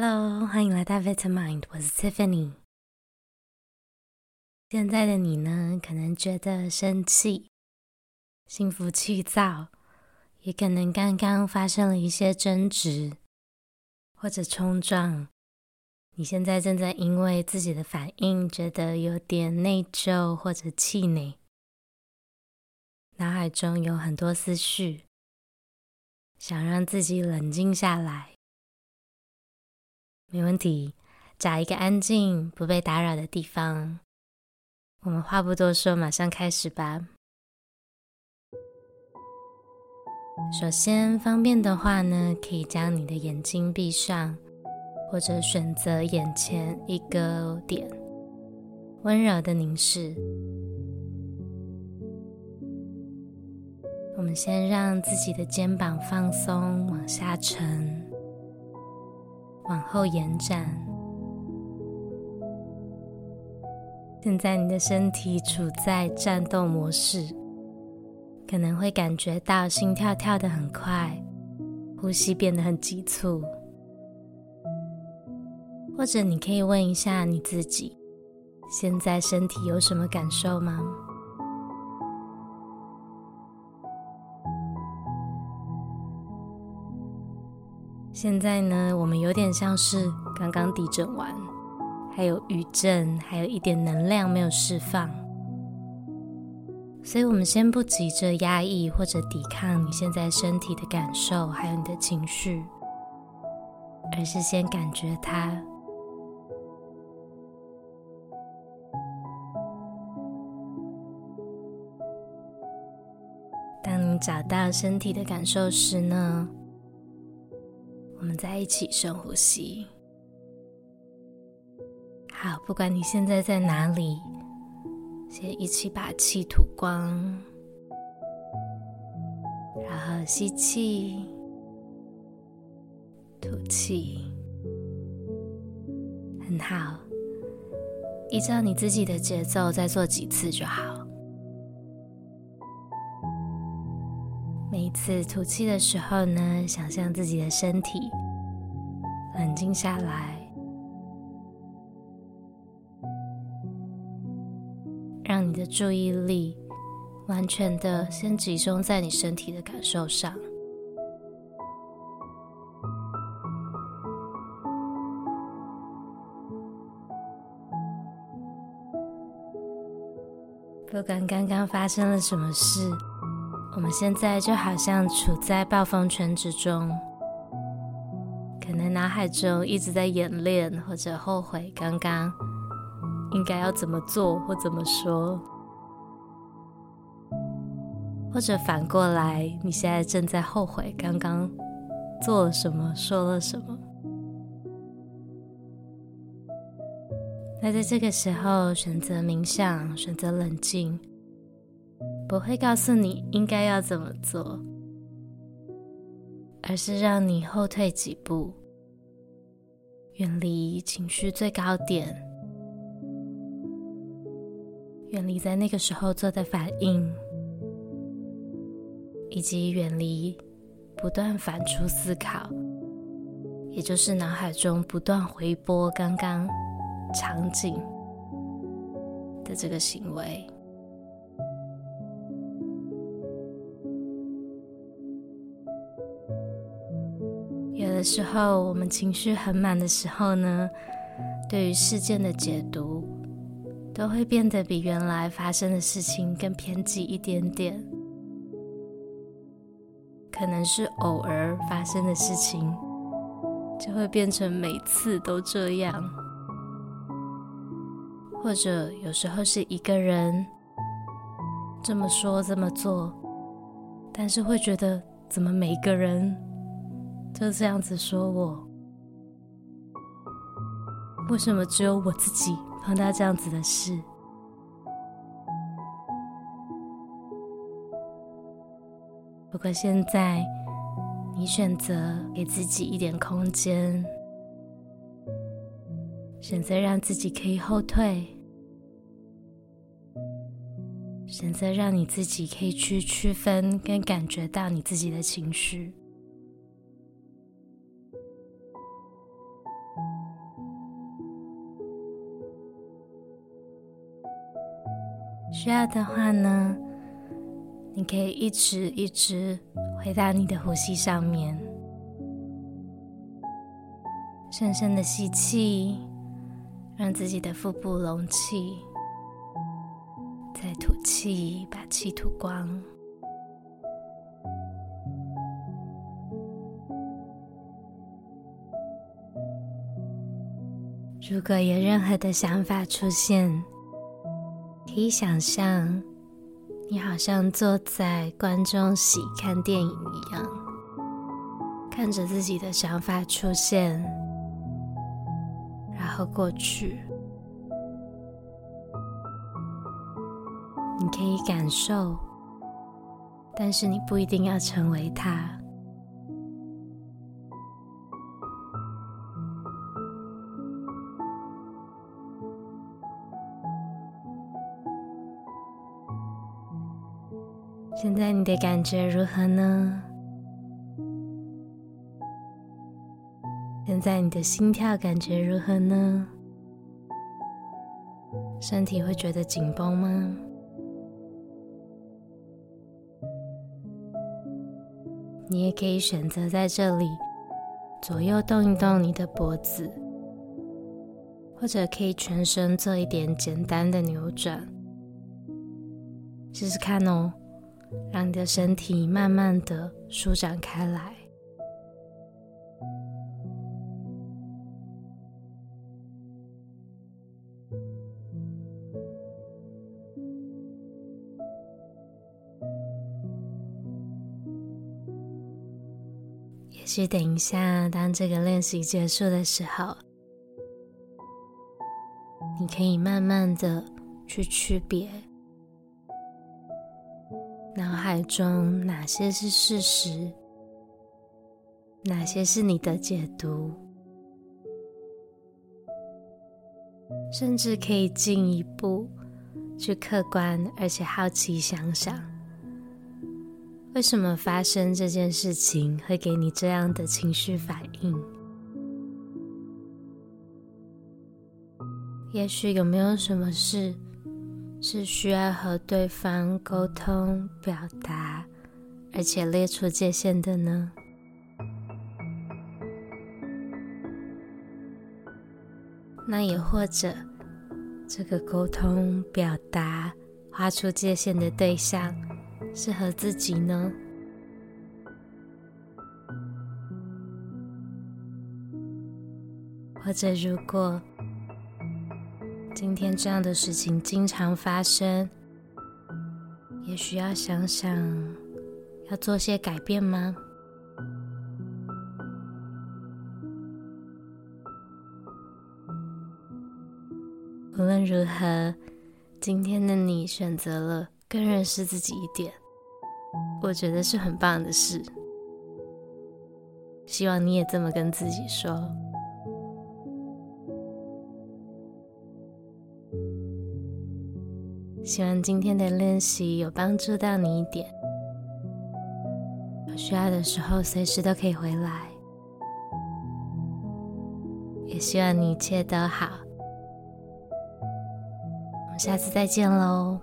Hello，欢迎来到 Vit Mind，我是 Tiffany。现在的你呢，可能觉得生气、心浮气躁，也可能刚刚发生了一些争执或者冲撞。你现在正在因为自己的反应觉得有点内疚或者气馁，脑海中有很多思绪，想让自己冷静下来。没问题，找一个安静、不被打扰的地方。我们话不多说，马上开始吧。首先，方便的话呢，可以将你的眼睛闭上，或者选择眼前一个点，温柔的凝视。我们先让自己的肩膀放松，往下沉。往后延展。现在你的身体处在战斗模式，可能会感觉到心跳跳得很快，呼吸变得很急促。或者你可以问一下你自己，现在身体有什么感受吗？现在呢，我们有点像是刚刚地震完，还有余震，还有一点能量没有释放，所以我们先不急着压抑或者抵抗你现在身体的感受，还有你的情绪，而是先感觉它。当你找到身体的感受时呢，我们再一起深呼吸。好，不管你现在在哪里，先一起把气吐光，然后吸气，吐气，很好。依照你自己的节奏，再做几次就好。一次吐气的时候呢，想象自己的身体冷静下来，让你的注意力完全的先集中在你身体的感受上。不管刚刚发生了什么事。我们现在就好像处在暴风圈之中，可能脑海中一直在演练或者后悔刚刚应该要怎么做或怎么说，或者反过来，你现在正在后悔刚刚做了什么、说了什么。那在这个时候，选择冥想，选择冷静。不会告诉你应该要怎么做，而是让你后退几步，远离情绪最高点，远离在那个时候做的反应，以及远离不断反刍思考，也就是脑海中不断回播刚刚场景的这个行为。有的时候，我们情绪很满的时候呢，对于事件的解读都会变得比原来发生的事情更偏激一点点。可能是偶尔发生的事情，就会变成每次都这样，或者有时候是一个人这么说这么做，但是会觉得怎么每个人。就这样子说我，为什么只有我自己碰到这样子的事？不过现在，你选择给自己一点空间，选择让自己可以后退，选择让你自己可以去区分跟感觉到你自己的情绪。需要的话呢，你可以一直一直回到你的呼吸上面，深深的吸气，让自己的腹部隆起，再吐气，把气吐光。如果有任何的想法出现，可以想象你好像坐在观众席看电影一样，看着自己的想法出现，然后过去。你可以感受，但是你不一定要成为他。现在你的感觉如何呢？现在你的心跳感觉如何呢？身体会觉得紧绷吗？你也可以选择在这里左右动一动你的脖子，或者可以全身做一点简单的扭转，试试看哦。让你的身体慢慢的舒展开来，也许等一下，当这个练习结束的时候，你可以慢慢的去区别。脑海中哪些是事实，哪些是你的解读，甚至可以进一步去客观而且好奇想想，为什么发生这件事情会给你这样的情绪反应？也许有没有什么事？是需要和对方沟通、表达，而且列出界限的呢？那也或者，这个沟通、表达、画出界限的对象是和自己呢？或者，如果……今天这样的事情经常发生，也需要想想要做些改变吗？无论如何，今天的你选择了更认识自己一点，我觉得是很棒的事。希望你也这么跟自己说。希望今天的练习有帮助到你一点。有需要的时候，随时都可以回来。也希望你一切都好。我们下次再见喽。